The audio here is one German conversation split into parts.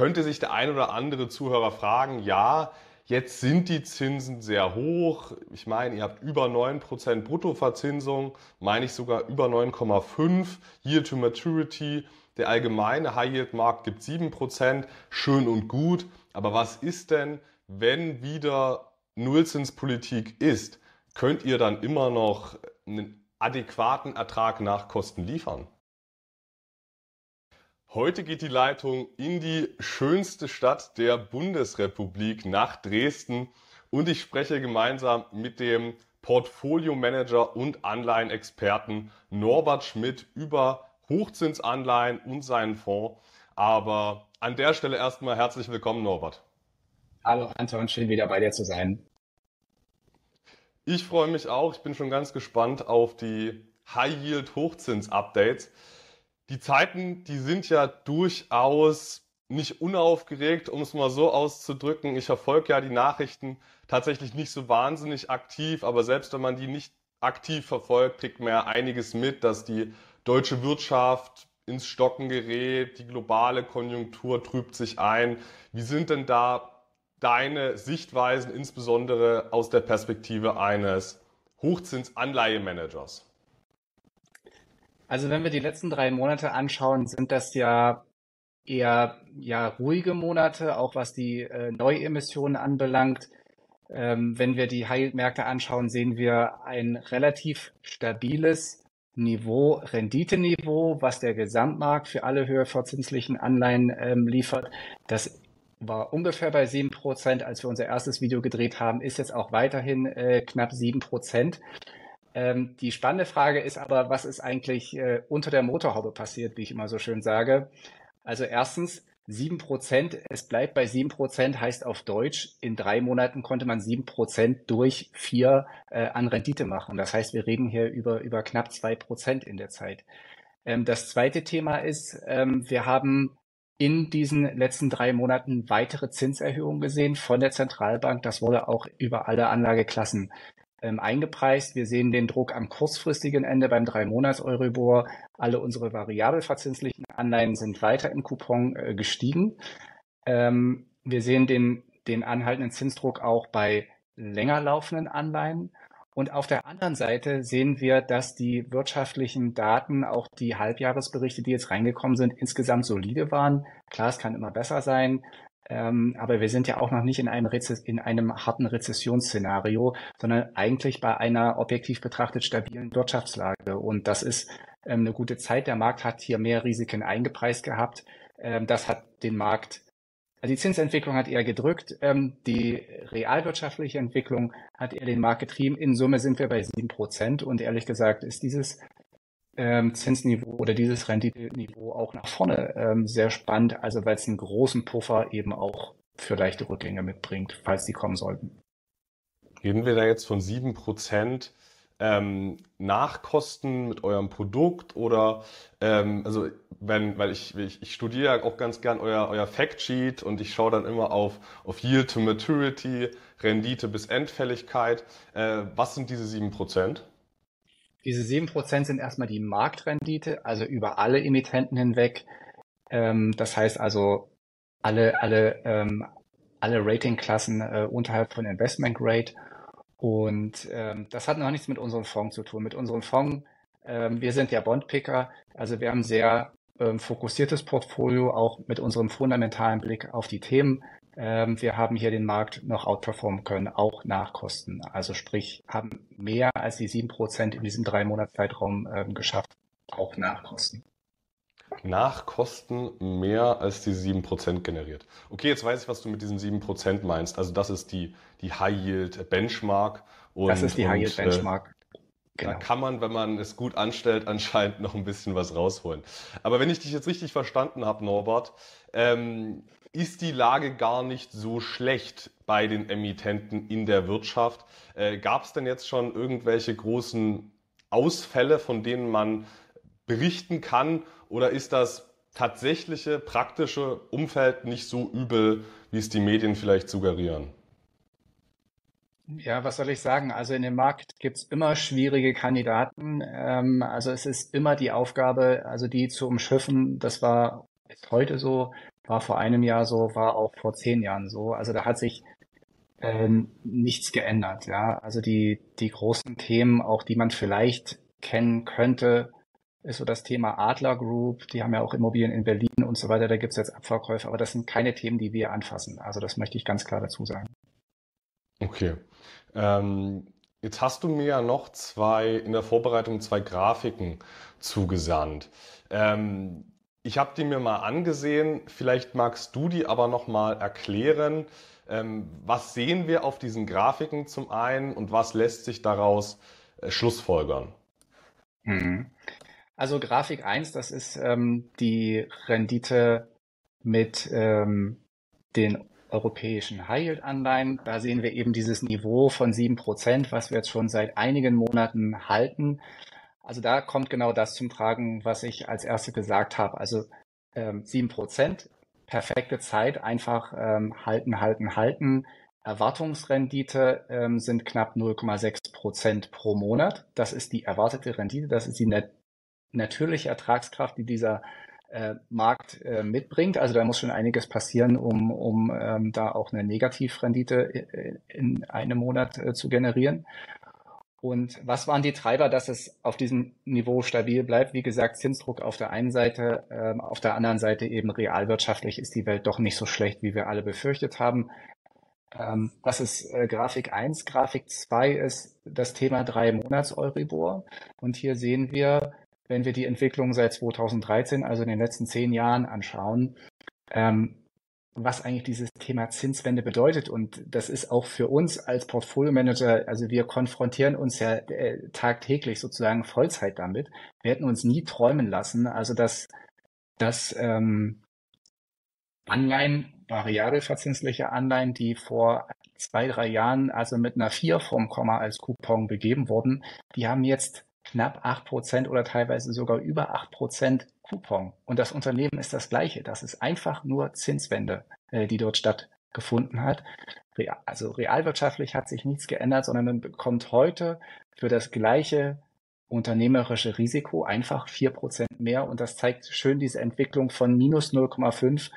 könnte sich der ein oder andere Zuhörer fragen, ja, jetzt sind die Zinsen sehr hoch. Ich meine, ihr habt über 9% Bruttoverzinsung, meine ich sogar über 9,5 Yield to Maturity. Der allgemeine High-Yield-Markt gibt 7%, schön und gut. Aber was ist denn, wenn wieder Nullzinspolitik ist? Könnt ihr dann immer noch einen adäquaten Ertrag nach Kosten liefern? Heute geht die Leitung in die schönste Stadt der Bundesrepublik nach Dresden und ich spreche gemeinsam mit dem Portfolio-Manager und Anleihenexperten Norbert Schmidt über Hochzinsanleihen und seinen Fonds. Aber an der Stelle erstmal herzlich willkommen, Norbert. Hallo Anton, schön wieder bei dir zu sein. Ich freue mich auch. Ich bin schon ganz gespannt auf die High-Yield-Hochzins-Updates. Die Zeiten, die sind ja durchaus nicht unaufgeregt, um es mal so auszudrücken. Ich verfolge ja die Nachrichten tatsächlich nicht so wahnsinnig aktiv, aber selbst wenn man die nicht aktiv verfolgt, kriegt man ja einiges mit, dass die deutsche Wirtschaft ins Stocken gerät, die globale Konjunktur trübt sich ein. Wie sind denn da deine Sichtweisen, insbesondere aus der Perspektive eines Hochzinsanleihemanagers? Also wenn wir die letzten drei Monate anschauen, sind das ja eher ja, ruhige Monate, auch was die äh, Neuemissionen anbelangt. Ähm, wenn wir die High-Märkte anschauen, sehen wir ein relativ stabiles Niveau, Renditeniveau, was der Gesamtmarkt für alle höherverzinslichen Anleihen ähm, liefert. Das war ungefähr bei sieben Prozent, als wir unser erstes Video gedreht haben, ist jetzt auch weiterhin äh, knapp sieben Prozent. Ähm, die spannende Frage ist aber, was ist eigentlich äh, unter der Motorhaube passiert, wie ich immer so schön sage. Also erstens, 7%, es bleibt bei 7%, heißt auf Deutsch, in drei Monaten konnte man 7% durch vier äh, an Rendite machen. Das heißt, wir reden hier über, über knapp 2% in der Zeit. Ähm, das zweite Thema ist, ähm, wir haben in diesen letzten drei Monaten weitere Zinserhöhungen gesehen von der Zentralbank. Das wurde auch über alle Anlageklassen ähm, eingepreist. Wir sehen den Druck am kurzfristigen Ende beim drei Monats Euribor. Alle unsere variabel verzinslichen Anleihen sind weiter im Coupon äh, gestiegen. Ähm, wir sehen den, den anhaltenden Zinsdruck auch bei länger laufenden Anleihen. Und auf der anderen Seite sehen wir, dass die wirtschaftlichen Daten, auch die Halbjahresberichte, die jetzt reingekommen sind, insgesamt solide waren. Klar, es kann immer besser sein. Ähm, aber wir sind ja auch noch nicht in einem, Rezess in einem harten Rezessionsszenario, sondern eigentlich bei einer objektiv betrachtet stabilen Wirtschaftslage. Und das ist ähm, eine gute Zeit. Der Markt hat hier mehr Risiken eingepreist gehabt. Ähm, das hat den Markt also die Zinsentwicklung hat eher gedrückt, ähm, die realwirtschaftliche Entwicklung hat eher den Markt getrieben. In Summe sind wir bei sieben Prozent und ehrlich gesagt ist dieses ähm, Zinsniveau oder dieses Renditeniveau auch nach vorne ähm, sehr spannend, also weil es einen großen Puffer eben auch für leichte Rückgänge mitbringt, falls die kommen sollten. Reden wir da jetzt von sieben Prozent ähm, Nachkosten mit eurem Produkt oder ähm, also wenn, weil ich, ich, ich studiere auch ganz gern euer, euer Factsheet und ich schaue dann immer auf, auf Yield to Maturity, Rendite bis Endfälligkeit. Äh, was sind diese sieben Prozent? Diese sieben Prozent sind erstmal die Marktrendite, also über alle Emittenten hinweg. Ähm, das heißt also alle, alle, ähm, alle Ratingklassen äh, unterhalb von Investment Grade. Und ähm, das hat noch nichts mit unserem Fonds zu tun. Mit unserem Fonds, ähm, wir sind ja Bondpicker, also wir haben sehr ähm, fokussiertes Portfolio, auch mit unserem fundamentalen Blick auf die Themen. Ähm, wir haben hier den Markt noch outperformen können, auch nach Kosten. Also sprich, haben mehr als die sieben Prozent in diesem drei Monats Zeitraum ähm, geschafft, auch nach Kosten. Nach Kosten mehr als die sieben Prozent generiert. Okay, jetzt weiß ich, was du mit diesen sieben Prozent meinst. Also das ist die, die High Yield Benchmark. Und, das ist die High Yield äh, Benchmark. Genau. Da kann man, wenn man es gut anstellt, anscheinend noch ein bisschen was rausholen. Aber wenn ich dich jetzt richtig verstanden habe, Norbert, ähm, ist die Lage gar nicht so schlecht bei den Emittenten in der Wirtschaft. Äh, Gab es denn jetzt schon irgendwelche großen Ausfälle, von denen man berichten kann? Oder ist das tatsächliche praktische Umfeld nicht so übel, wie es die Medien vielleicht suggerieren? Ja, was soll ich sagen? Also in dem Markt gibt's immer schwierige Kandidaten. Ähm, also es ist immer die Aufgabe, also die zu umschiffen. Das war ist heute so, war vor einem Jahr so, war auch vor zehn Jahren so. Also da hat sich äh, nichts geändert. Ja, also die die großen Themen, auch die man vielleicht kennen könnte, ist so das Thema Adler Group. Die haben ja auch Immobilien in Berlin und so weiter. Da gibt es jetzt Abverkäufe, aber das sind keine Themen, die wir anfassen. Also das möchte ich ganz klar dazu sagen. Okay. Ähm, jetzt hast du mir ja noch zwei in der Vorbereitung zwei Grafiken zugesandt. Ähm, ich habe die mir mal angesehen. Vielleicht magst du die aber noch mal erklären. Ähm, was sehen wir auf diesen Grafiken zum einen und was lässt sich daraus äh, schlussfolgern? Mhm. Also Grafik 1, das ist ähm, die Rendite mit ähm, den europäischen High-Yield-Anleihen. Da sehen wir eben dieses Niveau von 7%, was wir jetzt schon seit einigen Monaten halten. Also da kommt genau das zum Tragen, was ich als erste gesagt habe. Also ähm, 7%, perfekte Zeit, einfach ähm, halten, halten, halten. Erwartungsrendite ähm, sind knapp 0,6 Prozent pro Monat. Das ist die erwartete Rendite, das ist die nat natürliche Ertragskraft, die dieser äh, Markt äh, mitbringt. Also da muss schon einiges passieren, um, um ähm, da auch eine Negativrendite in, in einem Monat äh, zu generieren. Und was waren die Treiber, dass es auf diesem Niveau stabil bleibt? Wie gesagt, Zinsdruck auf der einen Seite, ähm, auf der anderen Seite eben realwirtschaftlich ist die Welt doch nicht so schlecht, wie wir alle befürchtet haben. Ähm, das ist äh, Grafik 1. Grafik 2 ist das Thema drei Monats Euribor. Und hier sehen wir, wenn wir die Entwicklung seit 2013, also in den letzten zehn Jahren anschauen, ähm, was eigentlich dieses Thema Zinswende bedeutet. Und das ist auch für uns als Portfolio-Manager, also wir konfrontieren uns ja äh, tagtäglich sozusagen Vollzeit damit. Wir hätten uns nie träumen lassen, also dass, dass ähm, Anleihen, variabel verzinsliche Anleihen, die vor zwei, drei Jahren also mit einer 4 vom Komma als Coupon begeben wurden, die haben jetzt knapp 8% oder teilweise sogar über 8% Coupon. Und das Unternehmen ist das gleiche. Das ist einfach nur Zinswende, äh, die dort stattgefunden hat. also realwirtschaftlich hat sich nichts geändert, sondern man bekommt heute für das gleiche unternehmerische Risiko einfach 4% mehr. Und das zeigt schön diese Entwicklung von minus 0,5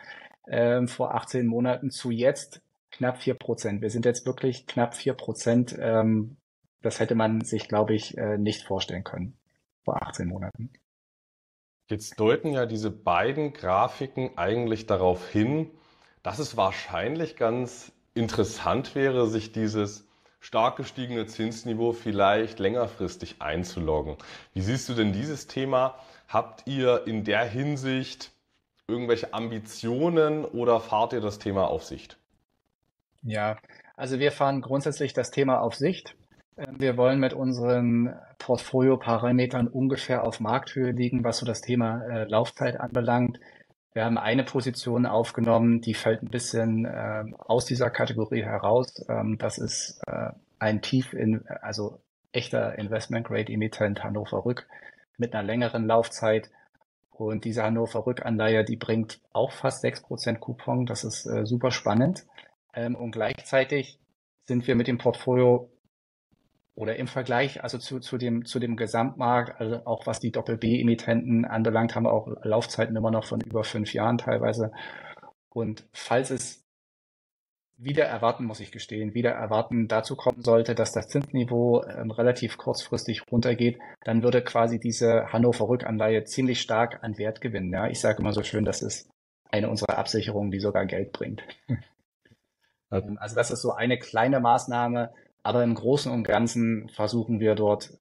äh, vor 18 Monaten zu jetzt knapp 4%. Wir sind jetzt wirklich knapp 4%. Ähm, das hätte man sich, glaube ich, äh, nicht vorstellen können vor 18 Monaten. Jetzt deuten ja diese beiden Grafiken eigentlich darauf hin, dass es wahrscheinlich ganz interessant wäre, sich dieses stark gestiegene Zinsniveau vielleicht längerfristig einzuloggen. Wie siehst du denn dieses Thema? Habt ihr in der Hinsicht irgendwelche Ambitionen oder fahrt ihr das Thema auf Sicht? Ja, also wir fahren grundsätzlich das Thema auf Sicht. Ähm, wir wollen mit unseren Portfolio-Parametern ungefähr auf Markthöhe liegen, was so das Thema äh, Laufzeit anbelangt. Wir haben eine Position aufgenommen, die fällt ein bisschen äh, aus dieser Kategorie heraus. Ähm, das ist äh, ein Tief in, also echter Investment Grade Emittent Hannover Rück mit einer längeren Laufzeit. Und diese Hannover Rückanleihe, die bringt auch fast 6% Coupon. Das ist äh, super spannend. Ähm, und gleichzeitig sind wir mit dem Portfolio oder im Vergleich also zu, zu, dem, zu dem Gesamtmarkt, also auch was die Doppel-B-Emittenten anbelangt, haben wir auch Laufzeiten immer noch von über fünf Jahren teilweise. Und falls es wieder erwarten, muss ich gestehen, wieder erwarten dazu kommen sollte, dass das Zinsniveau ähm, relativ kurzfristig runtergeht, dann würde quasi diese Hannover Rückanleihe ziemlich stark an Wert gewinnen. Ja, ich sage immer so schön, das ist eine unserer Absicherungen, die sogar Geld bringt. also das ist so eine kleine Maßnahme, aber im Großen und Ganzen versuchen wir dort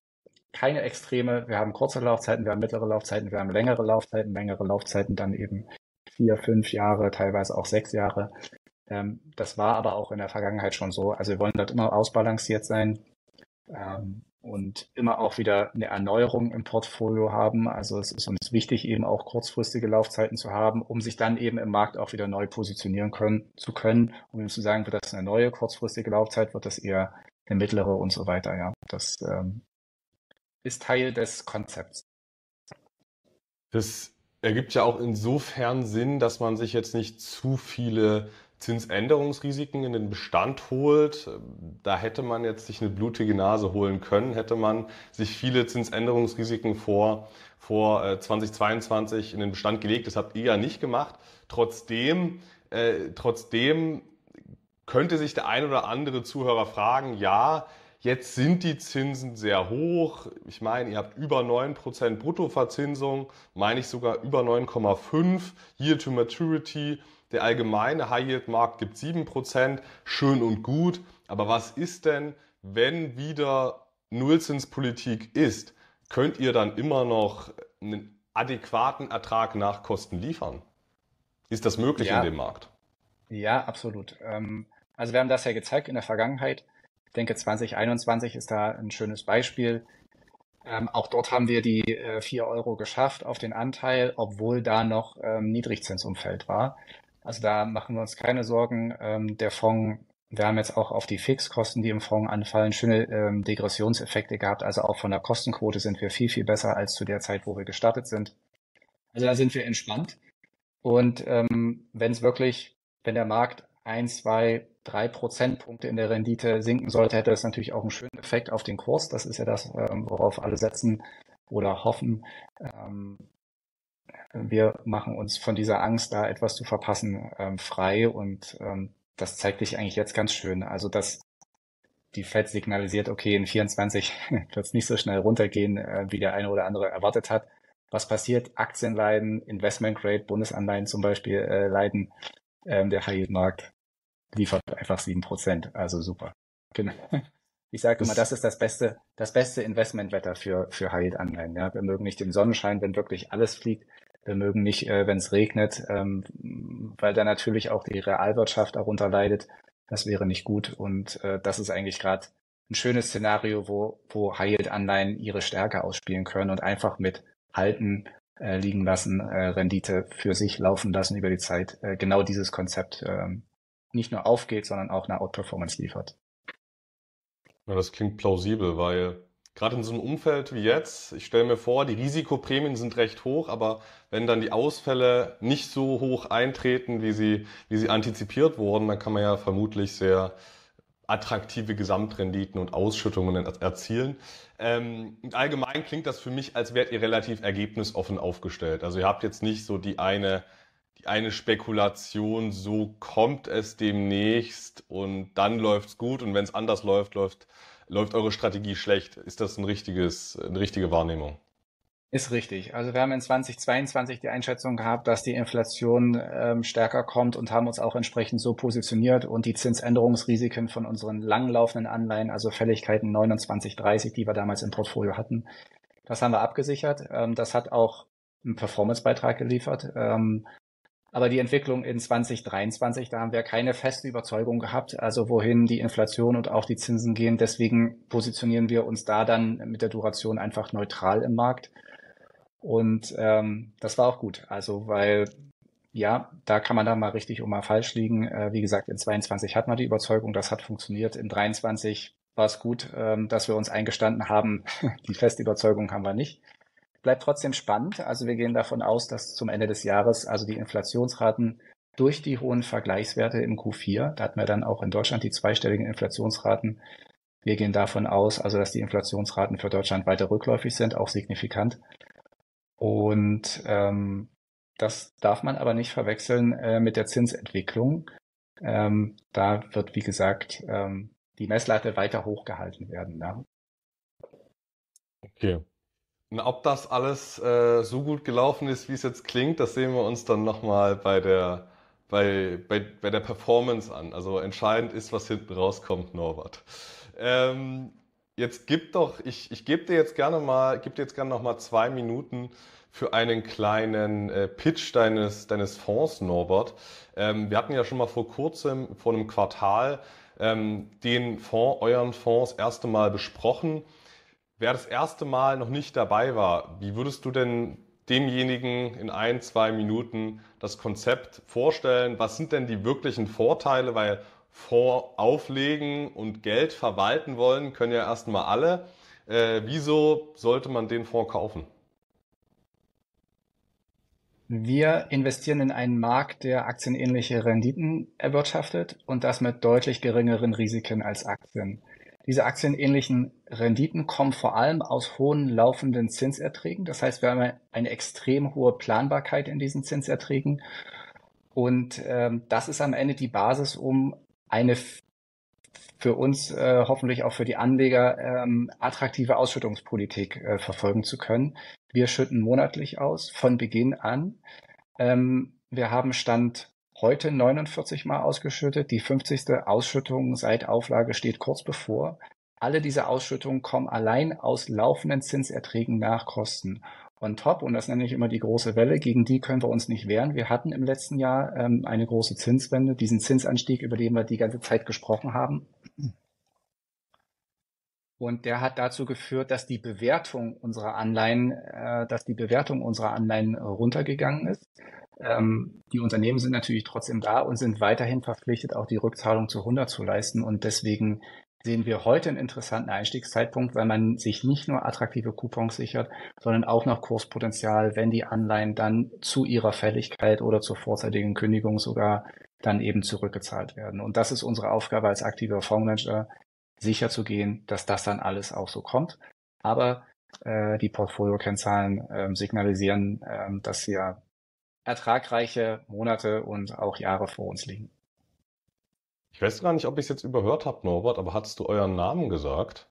keine Extreme. Wir haben kurze Laufzeiten, wir haben mittlere Laufzeiten, wir haben längere Laufzeiten, längere Laufzeiten dann eben vier, fünf Jahre, teilweise auch sechs Jahre. Ähm, das war aber auch in der Vergangenheit schon so. Also wir wollen dort immer ausbalanciert sein ähm, und immer auch wieder eine Erneuerung im Portfolio haben. Also es ist uns wichtig, eben auch kurzfristige Laufzeiten zu haben, um sich dann eben im Markt auch wieder neu positionieren können, zu können. Um eben zu sagen, wird das eine neue kurzfristige Laufzeit, wird das eher eine mittlere und so weiter. Ja, das ähm, ist Teil des Konzepts. Das ergibt ja auch insofern Sinn, dass man sich jetzt nicht zu viele Zinsänderungsrisiken in den Bestand holt. Da hätte man jetzt sich eine blutige Nase holen können, hätte man sich viele Zinsänderungsrisiken vor, vor 2022 äh, in den Bestand gelegt. Das habt ihr ja nicht gemacht. Trotzdem, äh, trotzdem könnte sich der ein oder andere Zuhörer fragen, ja, Jetzt sind die Zinsen sehr hoch. Ich meine, ihr habt über 9% Bruttoverzinsung, meine ich sogar über 9,5 Yield to Maturity. Der allgemeine High-Yield-Markt gibt 7%, schön und gut. Aber was ist denn, wenn wieder Nullzinspolitik ist? Könnt ihr dann immer noch einen adäquaten Ertrag nach Kosten liefern? Ist das möglich ja. in dem Markt? Ja, absolut. Ähm, also wir haben das ja gezeigt in der Vergangenheit. Ich denke, 2021 ist da ein schönes Beispiel. Ähm, auch dort haben wir die äh, 4 Euro geschafft auf den Anteil, obwohl da noch ähm, Niedrigzinsumfeld war. Also da machen wir uns keine Sorgen. Ähm, der Fonds, wir haben jetzt auch auf die Fixkosten, die im Fonds anfallen, schöne ähm, Degressionseffekte gehabt. Also auch von der Kostenquote sind wir viel, viel besser als zu der Zeit, wo wir gestartet sind. Also da sind wir entspannt. Und ähm, wenn es wirklich, wenn der Markt ein, zwei, drei Prozentpunkte in der Rendite sinken sollte, hätte das natürlich auch einen schönen Effekt auf den Kurs. Das ist ja das, ähm, worauf alle setzen oder hoffen. Ähm, wir machen uns von dieser Angst, da etwas zu verpassen, ähm, frei und das zeigt sich eigentlich jetzt ganz schön. Also, dass die Fed signalisiert, okay, in 24 wird es nicht so schnell runtergehen, äh, wie der eine oder andere erwartet hat. Was passiert? Aktien leiden, Investment Grade, Bundesanleihen zum Beispiel äh, leiden. Ähm, der High Yield Markt liefert einfach sieben Prozent. Also super. Genau. Ich sage immer, das ist das beste, das beste Investmentwetter für, für High Yield Anleihen. Ja, wir mögen nicht den Sonnenschein, wenn wirklich alles fliegt. Wir mögen nicht, äh, wenn es regnet, ähm, weil da natürlich auch die Realwirtschaft darunter leidet. Das wäre nicht gut. Und äh, das ist eigentlich gerade ein schönes Szenario, wo, wo High Yield Anleihen ihre Stärke ausspielen können und einfach mit halten, äh, liegen lassen, äh, Rendite für sich laufen lassen über die Zeit. Äh, genau dieses Konzept ähm, nicht nur aufgeht, sondern auch eine Outperformance liefert. Ja, das klingt plausibel, weil gerade in so einem Umfeld wie jetzt, ich stelle mir vor, die Risikoprämien sind recht hoch, aber wenn dann die Ausfälle nicht so hoch eintreten, wie sie, wie sie antizipiert wurden, dann kann man ja vermutlich sehr attraktive Gesamtrenditen und Ausschüttungen erzielen. Ähm, allgemein klingt das für mich, als wärt ihr relativ ergebnisoffen aufgestellt. Also ihr habt jetzt nicht so die eine die eine Spekulation, so kommt es demnächst und dann läuft's gut und wenn es anders läuft, läuft, läuft eure Strategie schlecht. Ist das ein richtiges, eine richtige Wahrnehmung? Ist richtig. Also wir haben in 2022 die Einschätzung gehabt, dass die Inflation ähm, stärker kommt und haben uns auch entsprechend so positioniert und die Zinsänderungsrisiken von unseren langlaufenden Anleihen, also Fälligkeiten 29, 30, die wir damals im Portfolio hatten, das haben wir abgesichert. Ähm, das hat auch einen Performancebeitrag geliefert. Ähm, aber die Entwicklung in 2023, da haben wir keine feste Überzeugung gehabt, also wohin die Inflation und auch die Zinsen gehen. Deswegen positionieren wir uns da dann mit der Duration einfach neutral im Markt. Und ähm, das war auch gut. Also weil ja, da kann man dann mal richtig und mal falsch liegen. Äh, wie gesagt, in 22 hat man die Überzeugung, das hat funktioniert. In 23 war es gut, ähm, dass wir uns eingestanden haben. die feste Überzeugung haben wir nicht. Bleibt trotzdem spannend. Also wir gehen davon aus, dass zum Ende des Jahres also die Inflationsraten durch die hohen Vergleichswerte im Q4, da hatten wir dann auch in Deutschland die zweistelligen Inflationsraten. Wir gehen davon aus, also dass die Inflationsraten für Deutschland weiter rückläufig sind, auch signifikant. Und ähm, das darf man aber nicht verwechseln äh, mit der Zinsentwicklung. Ähm, da wird, wie gesagt, ähm, die Messlatte weiter hochgehalten werden. Ja. Okay. Ob das alles äh, so gut gelaufen ist, wie es jetzt klingt, das sehen wir uns dann nochmal bei der, bei, bei, bei der Performance an. Also entscheidend ist, was hinten rauskommt, Norbert. Ähm, jetzt gib doch, ich, ich gebe dir jetzt gerne mal, gebe dir jetzt gerne noch mal zwei Minuten für einen kleinen äh, Pitch deines, deines Fonds, Norbert. Ähm, wir hatten ja schon mal vor kurzem, vor einem Quartal, ähm, den Fonds, euren Fonds, das erste Mal besprochen. Wer das erste Mal noch nicht dabei war, wie würdest du denn demjenigen in ein, zwei Minuten das Konzept vorstellen? Was sind denn die wirklichen Vorteile? Weil Fonds auflegen und Geld verwalten wollen, können ja erstmal alle. Äh, wieso sollte man den Fonds kaufen? Wir investieren in einen Markt, der aktienähnliche Renditen erwirtschaftet und das mit deutlich geringeren Risiken als Aktien. Diese aktienähnlichen Renditen kommen vor allem aus hohen laufenden Zinserträgen. Das heißt, wir haben eine extrem hohe Planbarkeit in diesen Zinserträgen. Und ähm, das ist am Ende die Basis, um eine für uns äh, hoffentlich auch für die Anleger ähm, attraktive Ausschüttungspolitik äh, verfolgen zu können. Wir schütten monatlich aus von Beginn an. Ähm, wir haben Stand heute 49 Mal ausgeschüttet. Die 50. Ausschüttung seit Auflage steht kurz bevor. Alle diese Ausschüttungen kommen allein aus laufenden Zinserträgen nach Kosten. On top, und das nenne ich immer die große Welle, gegen die können wir uns nicht wehren. Wir hatten im letzten Jahr ähm, eine große Zinswende, diesen Zinsanstieg, über den wir die ganze Zeit gesprochen haben. Und der hat dazu geführt, dass die Bewertung unserer Anleihen, äh, dass die Bewertung unserer Anleihen runtergegangen ist. Ähm, die Unternehmen sind natürlich trotzdem da und sind weiterhin verpflichtet, auch die Rückzahlung zu 100 zu leisten. Und deswegen sehen wir heute einen interessanten Einstiegszeitpunkt, weil man sich nicht nur attraktive Coupons sichert, sondern auch noch Kurspotenzial, wenn die Anleihen dann zu ihrer Fälligkeit oder zur vorzeitigen Kündigung sogar dann eben zurückgezahlt werden. Und das ist unsere Aufgabe als aktiver Fondsmanager, sicher zu gehen, dass das dann alles auch so kommt. Aber äh, die Portfolio-Kennzahlen äh, signalisieren, äh, dass wir ertragreiche Monate und auch Jahre vor uns liegen. Ich weiß gar nicht, ob ich es jetzt überhört habe, Norbert, aber hattest du euren Namen gesagt?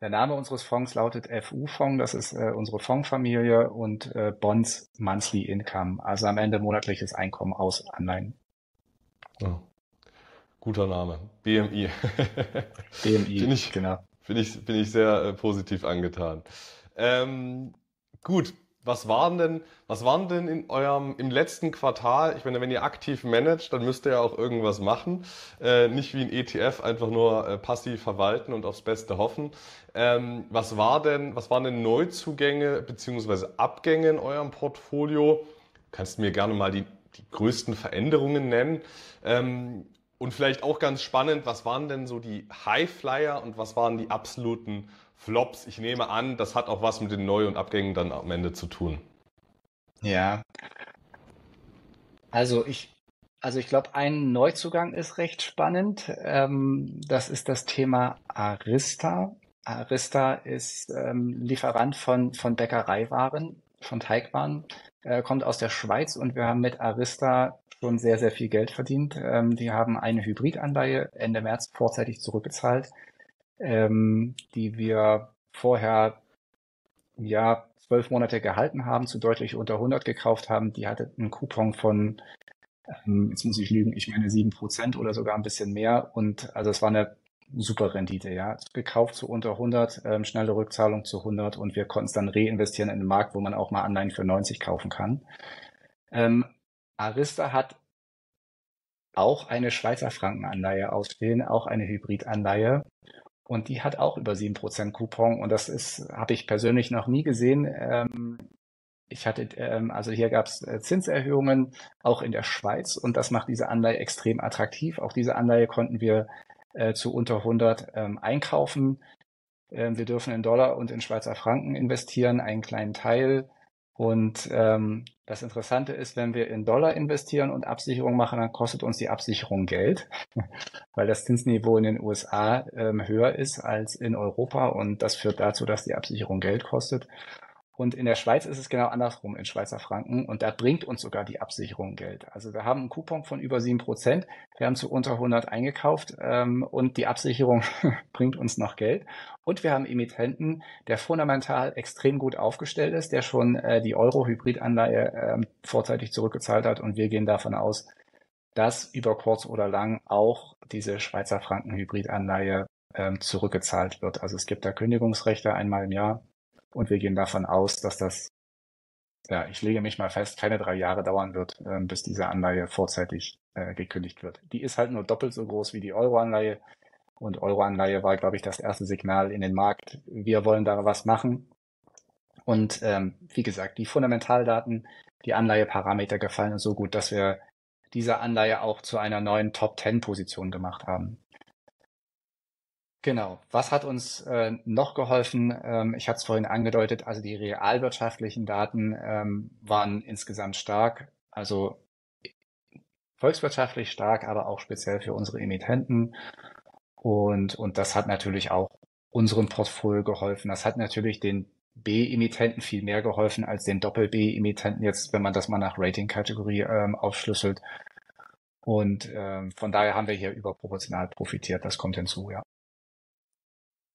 Der Name unseres Fonds lautet FU-Fonds, das ist äh, unsere Fondsfamilie und äh, Bonds Monthly Income, also am Ende monatliches Einkommen aus Anleihen. Oh. Guter Name. BMI. BMI, bin ich, genau. Bin ich, bin ich sehr äh, positiv angetan. Ähm, gut, was waren denn, was waren denn in eurem, im letzten Quartal, ich meine, wenn ihr aktiv managt, dann müsst ihr ja auch irgendwas machen. Äh, nicht wie ein ETF einfach nur äh, passiv verwalten und aufs Beste hoffen. Ähm, was war denn, was waren denn Neuzugänge bzw. Abgänge in eurem Portfolio? Kannst du mir gerne mal die, die größten Veränderungen nennen? Ähm, und vielleicht auch ganz spannend, was waren denn so die Highflyer und was waren die absoluten Flops? Ich nehme an, das hat auch was mit den Neu- und Abgängen dann am Ende zu tun. Ja. Also ich, also ich glaube, ein Neuzugang ist recht spannend. Ähm, das ist das Thema Arista. Arista ist ähm, Lieferant von, von Bäckereiwaren, von Teigwaren, äh, kommt aus der Schweiz und wir haben mit Arista schon sehr, sehr viel Geld verdient. Ähm, die haben eine Hybridanleihe Ende März vorzeitig zurückgezahlt, ähm, die wir vorher ja zwölf Monate gehalten haben, zu deutlich unter 100 gekauft haben. Die hatte einen Coupon von, ähm, jetzt muss ich lügen, ich meine sieben Prozent oder sogar ein bisschen mehr. Und also es war eine super Rendite, ja. Gekauft zu unter 100, ähm, schnelle Rückzahlung zu 100 und wir konnten es dann reinvestieren in den Markt, wo man auch mal Anleihen für 90 kaufen kann. Ähm, Arista hat auch eine Schweizer Frankenanleihe ausstehen, auch eine Hybridanleihe. Und die hat auch über 7% Coupon. Und das ist, habe ich persönlich noch nie gesehen. Ähm, ich hatte, ähm, also hier gab es äh, Zinserhöhungen auch in der Schweiz und das macht diese Anleihe extrem attraktiv. Auch diese Anleihe konnten wir äh, zu unter 100 ähm, einkaufen. Ähm, wir dürfen in Dollar und in Schweizer Franken investieren, einen kleinen Teil. Und ähm, das Interessante ist, wenn wir in Dollar investieren und Absicherung machen, dann kostet uns die Absicherung Geld, weil das Zinsniveau in den USA ähm, höher ist als in Europa und das führt dazu, dass die Absicherung Geld kostet. Und in der Schweiz ist es genau andersrum, in Schweizer Franken. Und da bringt uns sogar die Absicherung Geld. Also wir haben einen Coupon von über sieben Prozent. Wir haben zu unter 100 eingekauft ähm, und die Absicherung bringt uns noch Geld. Und wir haben Emittenten, der fundamental extrem gut aufgestellt ist, der schon äh, die Euro-Hybrid-Anleihe äh, vorzeitig zurückgezahlt hat. Und wir gehen davon aus, dass über kurz oder lang auch diese Schweizer Franken-Hybrid-Anleihe äh, zurückgezahlt wird. Also es gibt da Kündigungsrechte einmal im Jahr und wir gehen davon aus, dass das, ja, ich lege mich mal fest, keine drei Jahre dauern wird, äh, bis diese Anleihe vorzeitig äh, gekündigt wird. Die ist halt nur doppelt so groß wie die Euro-Anleihe. Und Euro-Anleihe war, glaube ich, das erste Signal in den Markt. Wir wollen da was machen. Und ähm, wie gesagt, die Fundamentaldaten, die Anleiheparameter gefallen uns so gut, dass wir diese Anleihe auch zu einer neuen Top-10-Position gemacht haben. Genau. Was hat uns äh, noch geholfen? Ähm, ich hatte es vorhin angedeutet, also die realwirtschaftlichen Daten ähm, waren insgesamt stark, also volkswirtschaftlich stark, aber auch speziell für unsere Emittenten. Und, und das hat natürlich auch unserem Portfolio geholfen. Das hat natürlich den B-Emittenten viel mehr geholfen als den Doppel-B-Emittenten jetzt, wenn man das mal nach Rating-Kategorie ähm, aufschlüsselt. Und ähm, von daher haben wir hier überproportional profitiert. Das kommt hinzu, ja.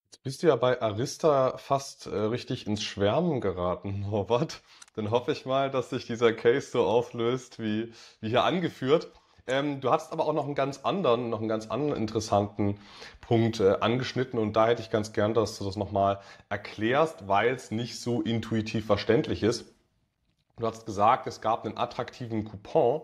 Jetzt bist du ja bei Arista fast äh, richtig ins Schwärmen geraten, Norbert. Dann hoffe ich mal, dass sich dieser Case so auflöst, wie, wie hier angeführt. Ähm, du hast aber auch noch einen ganz anderen, noch einen ganz anderen interessanten Punkt äh, angeschnitten und da hätte ich ganz gern, dass du das nochmal erklärst, weil es nicht so intuitiv verständlich ist. Du hast gesagt, es gab einen attraktiven Coupon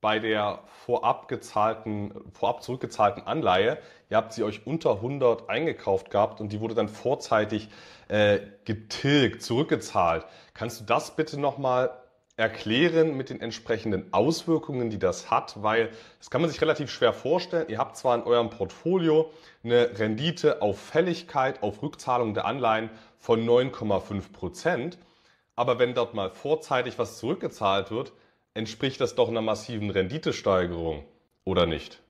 bei der vorab gezahlten, vorab zurückgezahlten Anleihe. Ihr habt sie euch unter 100 eingekauft gehabt und die wurde dann vorzeitig äh, getilgt, zurückgezahlt. Kannst du das bitte nochmal erklären mit den entsprechenden Auswirkungen, die das hat, weil das kann man sich relativ schwer vorstellen. Ihr habt zwar in eurem Portfolio eine Rendite auf Fälligkeit, auf Rückzahlung der Anleihen von 9,5 Prozent, aber wenn dort mal vorzeitig was zurückgezahlt wird, entspricht das doch einer massiven Renditesteigerung, oder nicht?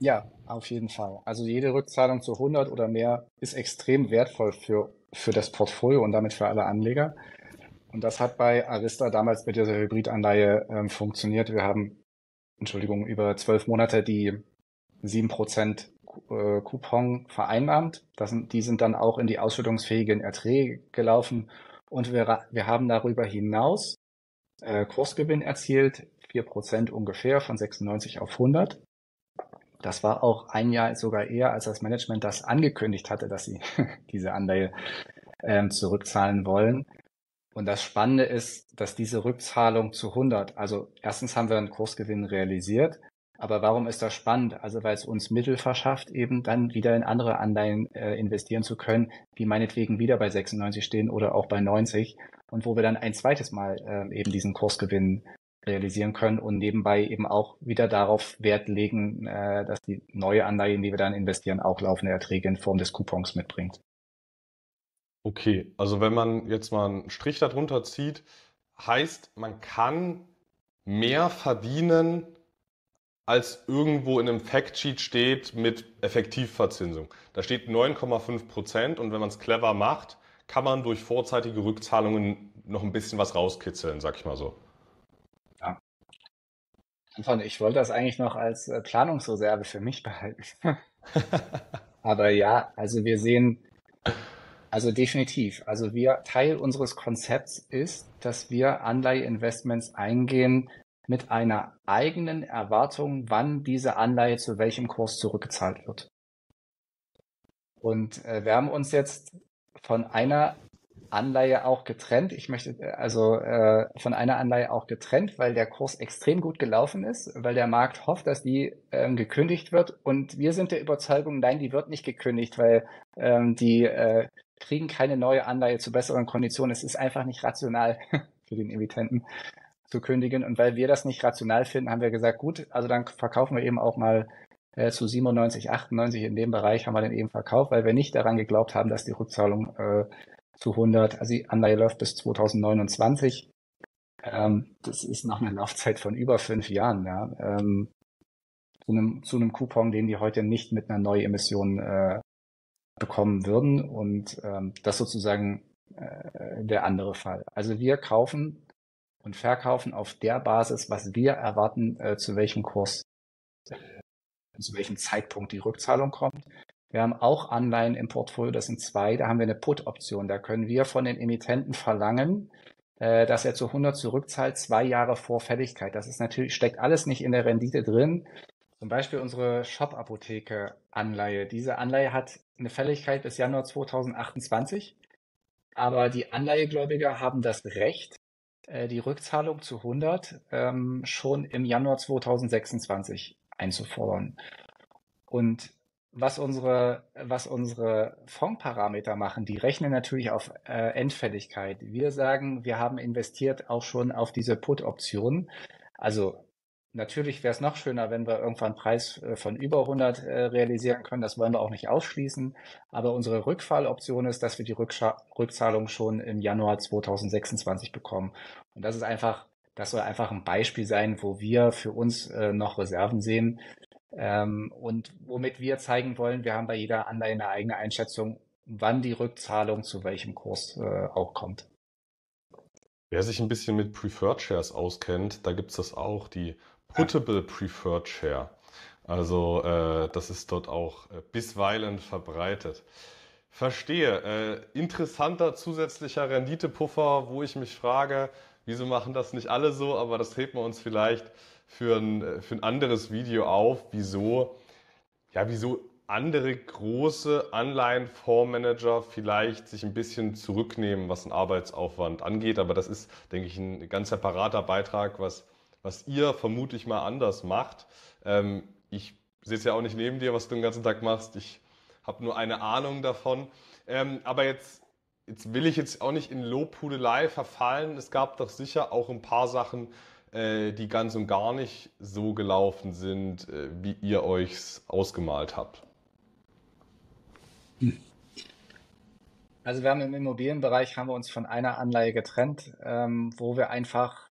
Ja, auf jeden Fall. Also jede Rückzahlung zu 100 oder mehr ist extrem wertvoll für, für das Portfolio und damit für alle Anleger. Und das hat bei Arista damals mit dieser Hybridanleihe ähm, funktioniert. Wir haben, Entschuldigung, über zwölf Monate die sieben Prozent äh, Coupon vereinnahmt. Das sind, die sind dann auch in die ausschüttungsfähigen Erträge gelaufen. Und wir, wir haben darüber hinaus äh, Kursgewinn erzielt, vier Prozent ungefähr von 96 auf 100. Das war auch ein Jahr sogar eher, als das Management das angekündigt hatte, dass sie diese Anleihe ähm, zurückzahlen wollen. Und das Spannende ist, dass diese Rückzahlung zu 100, also erstens haben wir einen Kursgewinn realisiert, aber warum ist das spannend? Also weil es uns Mittel verschafft, eben dann wieder in andere Anleihen äh, investieren zu können, die meinetwegen wieder bei 96 stehen oder auch bei 90 und wo wir dann ein zweites Mal äh, eben diesen Kursgewinn realisieren können und nebenbei eben auch wieder darauf Wert legen, äh, dass die neue Anleihe, in die wir dann investieren, auch laufende Erträge in Form des Coupons mitbringt. Okay, also wenn man jetzt mal einen Strich darunter zieht, heißt, man kann mehr verdienen, als irgendwo in einem Factsheet steht mit Effektivverzinsung. Da steht 9,5 Prozent und wenn man es clever macht, kann man durch vorzeitige Rückzahlungen noch ein bisschen was rauskitzeln, sag ich mal so. Ja. Ich wollte das eigentlich noch als äh, Planungsreserve für mich behalten. Aber ja, also wir sehen also definitiv. Also wir Teil unseres Konzepts ist, dass wir Anleiheinvestments eingehen mit einer eigenen Erwartung, wann diese Anleihe zu welchem Kurs zurückgezahlt wird. Und äh, wir haben uns jetzt von einer Anleihe auch getrennt. Ich möchte äh, also äh, von einer Anleihe auch getrennt, weil der Kurs extrem gut gelaufen ist, weil der Markt hofft, dass die ähm, gekündigt wird. Und wir sind der Überzeugung, nein, die wird nicht gekündigt, weil ähm, die äh, kriegen keine neue Anleihe zu besseren Konditionen. Es ist einfach nicht rational für den Emittenten zu kündigen. Und weil wir das nicht rational finden, haben wir gesagt, gut, also dann verkaufen wir eben auch mal äh, zu 97, 98 in dem Bereich haben wir dann eben verkauft, weil wir nicht daran geglaubt haben, dass die Rückzahlung äh, zu 100, also die Anleihe läuft bis 2029. Ähm, das ist noch eine Laufzeit von über fünf Jahren, ja. Ähm, zu einem, zu einem Coupon, den die heute nicht mit einer Neuemission äh, bekommen würden und ähm, das sozusagen äh, der andere Fall. Also wir kaufen und verkaufen auf der Basis, was wir erwarten, äh, zu welchem Kurs, zu welchem Zeitpunkt die Rückzahlung kommt. Wir haben auch Anleihen im Portfolio, das sind zwei, da haben wir eine Put-Option. Da können wir von den Emittenten verlangen, äh, dass er zu 100 zurückzahlt, zwei Jahre vor Fälligkeit. Das ist natürlich, steckt alles nicht in der Rendite drin, zum Beispiel unsere Shop-Apotheke-Anleihe. Diese Anleihe hat eine Fälligkeit bis Januar 2028, aber die Anleihegläubiger haben das Recht, äh, die Rückzahlung zu 100 ähm, schon im Januar 2026 einzufordern. Und was unsere, was unsere Fondsparameter machen, die rechnen natürlich auf äh, Endfälligkeit. Wir sagen, wir haben investiert auch schon auf diese Put-Option. Also Natürlich wäre es noch schöner, wenn wir irgendwann einen Preis äh, von über 100 äh, realisieren können. Das wollen wir auch nicht ausschließen. Aber unsere Rückfalloption ist, dass wir die Rückscha Rückzahlung schon im Januar 2026 bekommen. Und das ist einfach, das soll einfach ein Beispiel sein, wo wir für uns äh, noch Reserven sehen ähm, und womit wir zeigen wollen, wir haben bei jeder Anleihe eine eigene Einschätzung, wann die Rückzahlung zu welchem Kurs auch kommt. Wer sich ein bisschen mit Preferred Shares auskennt, da gibt es das auch, die Putable Preferred Share. Also äh, das ist dort auch äh, bisweilen verbreitet. Verstehe. Äh, interessanter zusätzlicher Renditepuffer, wo ich mich frage, wieso machen das nicht alle so, aber das heben wir uns vielleicht für ein, äh, für ein anderes Video auf, wieso, ja, wieso andere große Anleihenfondsmanager vielleicht sich ein bisschen zurücknehmen, was den Arbeitsaufwand angeht. Aber das ist, denke ich, ein ganz separater Beitrag, was was ihr vermutlich mal anders macht. Ähm, ich sitze ja auch nicht neben dir, was du den ganzen Tag machst. Ich habe nur eine Ahnung davon. Ähm, aber jetzt, jetzt will ich jetzt auch nicht in Lobhudelei verfallen. Es gab doch sicher auch ein paar Sachen, äh, die ganz und gar nicht so gelaufen sind, äh, wie ihr euch ausgemalt habt. Also wir haben im Immobilienbereich haben wir uns von einer Anleihe getrennt, ähm, wo wir einfach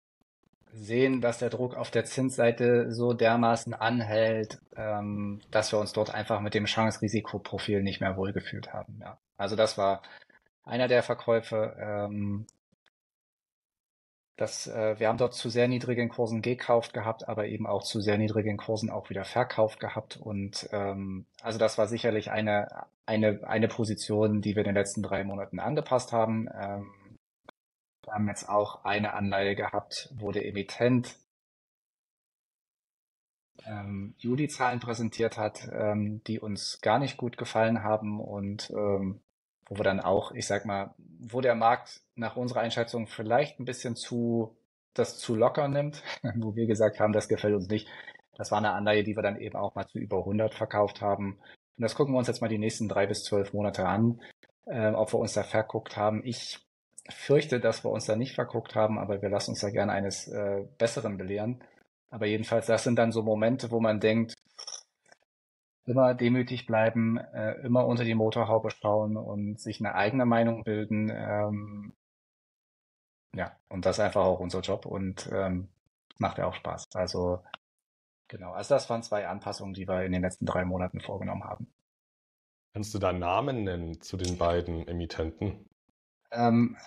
sehen, dass der Druck auf der Zinsseite so dermaßen anhält, ähm, dass wir uns dort einfach mit dem Chance-Risikoprofil nicht mehr wohlgefühlt haben. Ja. Also das war einer der Verkäufe. Ähm, das, äh, wir haben dort zu sehr niedrigen Kursen gekauft gehabt, aber eben auch zu sehr niedrigen Kursen auch wieder verkauft gehabt. Und ähm, also das war sicherlich eine, eine, eine Position, die wir in den letzten drei Monaten angepasst haben. Ähm, wir haben jetzt auch eine Anleihe gehabt, wo der Emittent ähm, Juli-Zahlen präsentiert hat, ähm, die uns gar nicht gut gefallen haben und ähm, wo wir dann auch, ich sag mal, wo der Markt nach unserer Einschätzung vielleicht ein bisschen zu das zu locker nimmt, wo wir gesagt haben, das gefällt uns nicht. Das war eine Anleihe, die wir dann eben auch mal zu über 100 verkauft haben. Und das gucken wir uns jetzt mal die nächsten drei bis zwölf Monate an, äh, ob wir uns da verguckt haben. Ich fürchte, dass wir uns da nicht verguckt haben, aber wir lassen uns da gerne eines äh, Besseren belehren. Aber jedenfalls, das sind dann so Momente, wo man denkt, immer demütig bleiben, äh, immer unter die Motorhaube schauen und sich eine eigene Meinung bilden. Ähm, ja, und das ist einfach auch unser Job und ähm, macht ja auch Spaß. Also genau, also das waren zwei Anpassungen, die wir in den letzten drei Monaten vorgenommen haben. Kannst du da Namen nennen zu den beiden Emittenten? Ähm,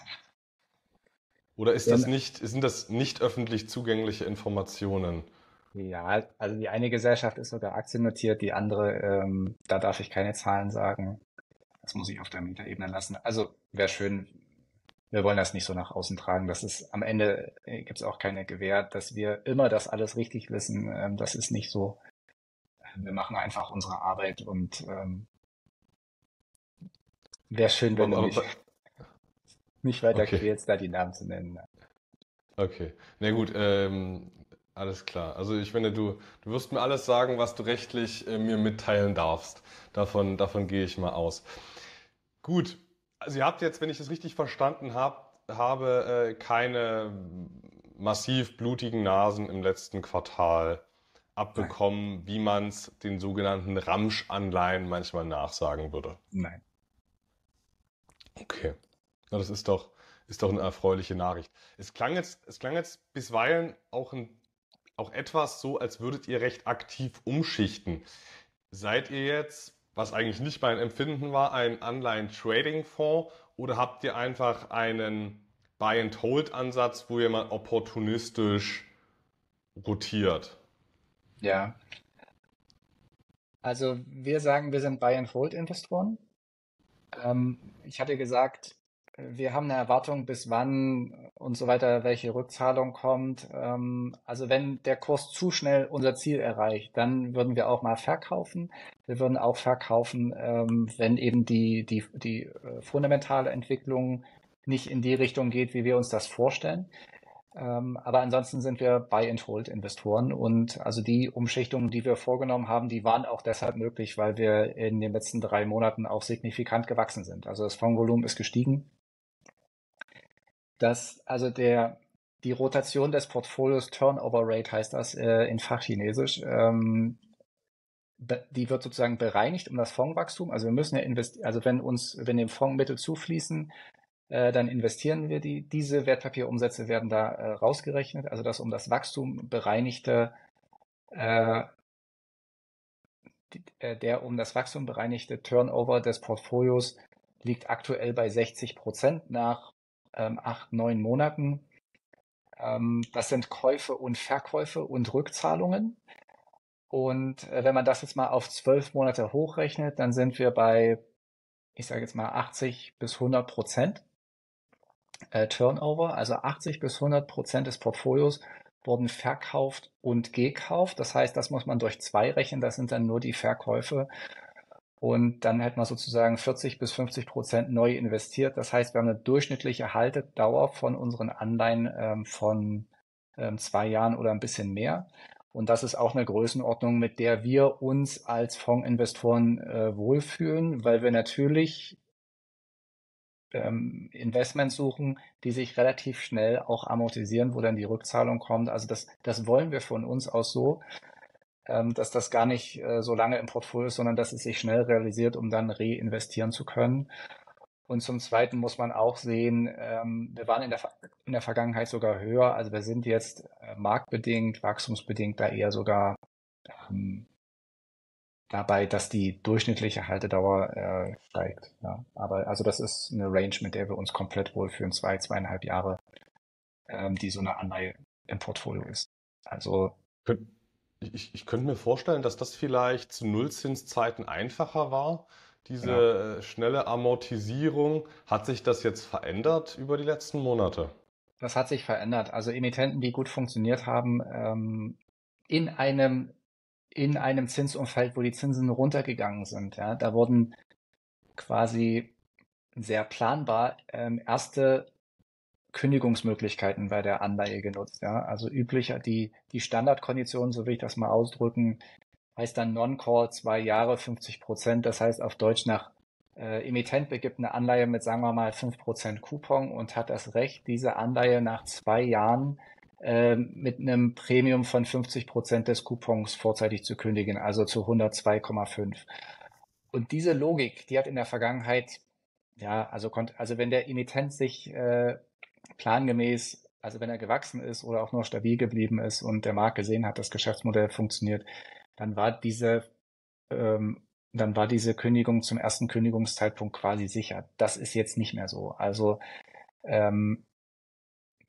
Oder ist das nicht, sind das nicht öffentlich zugängliche Informationen? Ja, also die eine Gesellschaft ist sogar aktiennotiert, die andere, ähm, da darf ich keine Zahlen sagen. Das muss ich auf der Mieterebene lassen. Also wäre schön, wir wollen das nicht so nach außen tragen. Das ist am Ende äh, gibt es auch keine Gewähr, dass wir immer das alles richtig wissen. Ähm, das ist nicht so. Wir machen einfach unsere Arbeit und ähm, wäre schön, wenn aber, du nicht weiter okay. quälst, da die Namen zu nennen. Okay, na gut, ähm, alles klar. Also ich finde, du, du wirst mir alles sagen, was du rechtlich äh, mir mitteilen darfst. Davon, davon gehe ich mal aus. Gut, also ihr habt jetzt, wenn ich das richtig verstanden habe, habe äh, keine massiv blutigen Nasen im letzten Quartal abbekommen, Nein. wie man es den sogenannten Ramsch-Anleihen manchmal nachsagen würde. Nein. Okay. Na, das ist doch, ist doch eine erfreuliche Nachricht. Es klang jetzt, es klang jetzt bisweilen auch, ein, auch etwas so, als würdet ihr recht aktiv umschichten. Seid ihr jetzt, was eigentlich nicht mein Empfinden war, ein Anleihen-Trading-Fonds oder habt ihr einfach einen Buy-and-Hold-Ansatz, wo ihr mal opportunistisch rotiert? Ja. Also wir sagen, wir sind Buy-and-Hold-Investoren. Ähm, ich hatte gesagt, wir haben eine Erwartung, bis wann und so weiter, welche Rückzahlung kommt. Ähm, also wenn der Kurs zu schnell unser Ziel erreicht, dann würden wir auch mal verkaufen. Wir würden auch verkaufen, ähm, wenn eben die, die, die äh, fundamentale Entwicklung nicht in die Richtung geht, wie wir uns das vorstellen. Ähm, aber ansonsten sind wir Buy-and-Hold-Investoren und also die Umschichtungen, die wir vorgenommen haben, die waren auch deshalb möglich, weil wir in den letzten drei Monaten auch signifikant gewachsen sind. Also das Fondsvolumen ist gestiegen dass also der, die Rotation des Portfolios, Turnover Rate heißt das äh, in Fachchinesisch, ähm, die wird sozusagen bereinigt um das Fondswachstum. Also wir müssen ja investieren, also wenn uns, wenn dem Fonds Mittel zufließen, äh, dann investieren wir die. Diese Wertpapierumsätze werden da äh, rausgerechnet, also das um das Wachstum bereinigte, äh, äh, der um das Wachstum bereinigte Turnover des Portfolios liegt aktuell bei 60 Prozent nach ähm, acht, neun Monaten. Ähm, das sind Käufe und Verkäufe und Rückzahlungen. Und äh, wenn man das jetzt mal auf zwölf Monate hochrechnet, dann sind wir bei, ich sage jetzt mal 80 bis 100 Prozent äh, Turnover. Also 80 bis 100 Prozent des Portfolios wurden verkauft und gekauft. Das heißt, das muss man durch zwei rechnen. Das sind dann nur die Verkäufe. Und dann hätte man sozusagen 40 bis 50 Prozent neu investiert. Das heißt, wir haben eine durchschnittliche Haltedauer von unseren Anleihen ähm, von ähm, zwei Jahren oder ein bisschen mehr. Und das ist auch eine Größenordnung, mit der wir uns als Fondsinvestoren äh, wohlfühlen, weil wir natürlich ähm, Investments suchen, die sich relativ schnell auch amortisieren, wo dann die Rückzahlung kommt. Also das, das wollen wir von uns aus so, ähm, dass das gar nicht äh, so lange im Portfolio ist, sondern dass es sich schnell realisiert, um dann reinvestieren zu können. Und zum Zweiten muss man auch sehen, ähm, wir waren in der, in der Vergangenheit sogar höher. Also wir sind jetzt äh, marktbedingt, wachstumsbedingt da eher sogar ähm, dabei, dass die durchschnittliche Haltedauer äh, steigt. Ja. Aber also das ist eine Range, mit der wir uns komplett wohlfühlen, zwei, zweieinhalb Jahre, ähm, die so eine Anleihe im Portfolio ist. Also ich, ich könnte mir vorstellen, dass das vielleicht zu Nullzinszeiten einfacher war diese ja. Äh, schnelle Amortisierung, hat sich das jetzt verändert über die letzten Monate? Das hat sich verändert. Also Emittenten, die gut funktioniert haben, ähm, in einem in einem Zinsumfeld, wo die Zinsen runtergegangen sind. Ja, da wurden quasi sehr planbar ähm, erste Kündigungsmöglichkeiten bei der Anleihe genutzt. Ja, also üblicher die die Standardkonditionen, so will ich das mal ausdrücken, heißt dann Non-Call zwei Jahre 50 Prozent. Das heißt auf Deutsch nach äh, Emittent begibt eine Anleihe mit, sagen wir mal, 5 Prozent Coupon und hat das Recht, diese Anleihe nach zwei Jahren äh, mit einem Premium von 50 Prozent des Coupons vorzeitig zu kündigen, also zu 102,5. Und diese Logik, die hat in der Vergangenheit, ja, also also wenn der Emittent sich äh, plangemäß also wenn er gewachsen ist oder auch nur stabil geblieben ist und der Markt gesehen hat, das Geschäftsmodell funktioniert, dann war diese, ähm, dann war diese Kündigung zum ersten Kündigungszeitpunkt quasi sicher. Das ist jetzt nicht mehr so. Also ähm,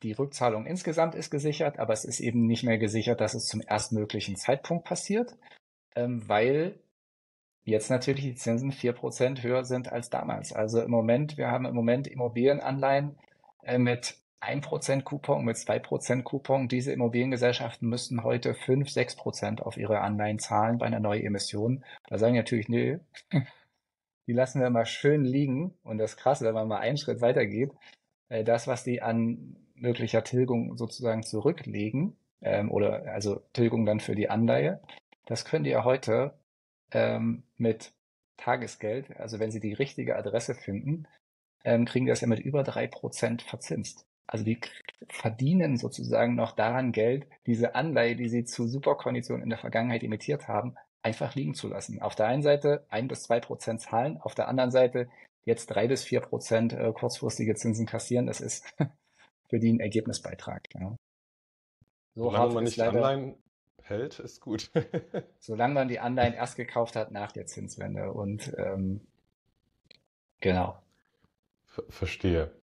die Rückzahlung insgesamt ist gesichert, aber es ist eben nicht mehr gesichert, dass es zum erstmöglichen Zeitpunkt passiert, ähm, weil jetzt natürlich die Zinsen vier Prozent höher sind als damals. Also im Moment, wir haben im Moment Immobilienanleihen mit 1% Coupon mit 2% Coupon. Diese Immobiliengesellschaften müssten heute 5, 6% auf ihre Anleihen zahlen bei einer Neuemission. Da sagen die natürlich, nö, die lassen wir mal schön liegen. Und das Krasse, wenn man mal einen Schritt weiter geht, äh, das, was die an möglicher Tilgung sozusagen zurücklegen, ähm, oder also Tilgung dann für die Anleihe, das können die ja heute ähm, mit Tagesgeld, also wenn sie die richtige Adresse finden, ähm, kriegen die das ja mit über drei Prozent verzinst. Also die verdienen sozusagen noch daran Geld, diese Anleihe, die sie zu Superkonditionen in der Vergangenheit emittiert haben, einfach liegen zu lassen. Auf der einen Seite ein bis zwei Prozent zahlen, auf der anderen Seite jetzt drei bis vier Prozent äh, kurzfristige Zinsen kassieren. Das ist für die ein Ergebnisbeitrag. Ja. So Solange man nicht leider, Anleihen hält, ist gut. solange man die Anleihen erst gekauft hat nach der Zinswende und ähm, genau. Verstehe.